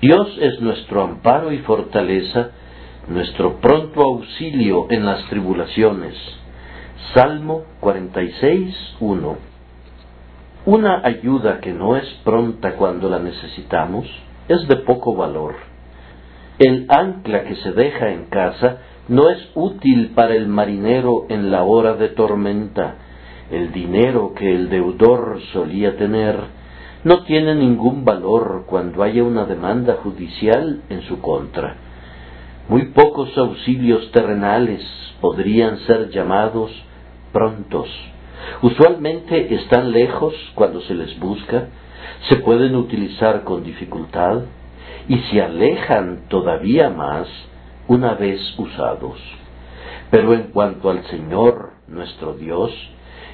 Dios es nuestro amparo y fortaleza, nuestro pronto auxilio en las tribulaciones. Salmo 46, 1. Una ayuda que no es pronta cuando la necesitamos es de poco valor. El ancla que se deja en casa no es útil para el marinero en la hora de tormenta. El dinero que el deudor solía tener no tiene ningún valor cuando haya una demanda judicial en su contra. Muy pocos auxilios terrenales podrían ser llamados prontos. Usualmente están lejos cuando se les busca, se pueden utilizar con dificultad y se alejan todavía más una vez usados. Pero en cuanto al Señor, nuestro Dios,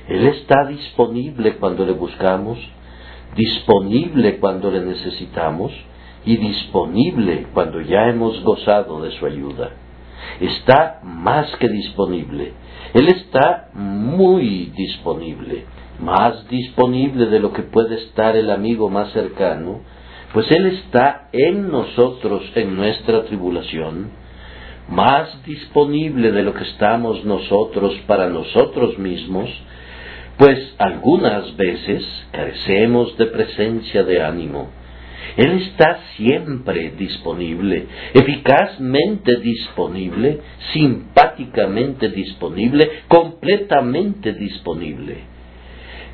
Él está disponible cuando le buscamos, disponible cuando le necesitamos y disponible cuando ya hemos gozado de su ayuda. Está más que disponible. Él está muy disponible, más disponible de lo que puede estar el amigo más cercano, pues Él está en nosotros en nuestra tribulación, más disponible de lo que estamos nosotros para nosotros mismos, pues algunas veces carecemos de presencia de ánimo. Él está siempre disponible, eficazmente disponible, simpáticamente disponible, completamente disponible.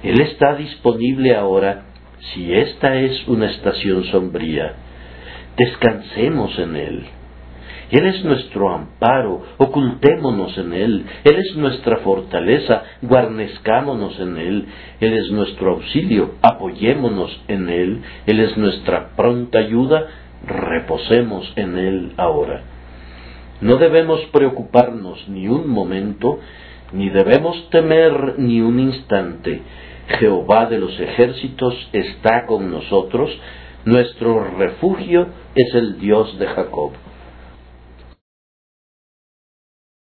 Él está disponible ahora si esta es una estación sombría. Descansemos en Él. Él es nuestro amparo, ocultémonos en Él. Él es nuestra fortaleza, guarnezcámonos en Él. Él es nuestro auxilio, apoyémonos en Él. Él es nuestra pronta ayuda, reposemos en Él ahora. No debemos preocuparnos ni un momento, ni debemos temer ni un instante. Jehová de los ejércitos está con nosotros, nuestro refugio es el Dios de Jacob.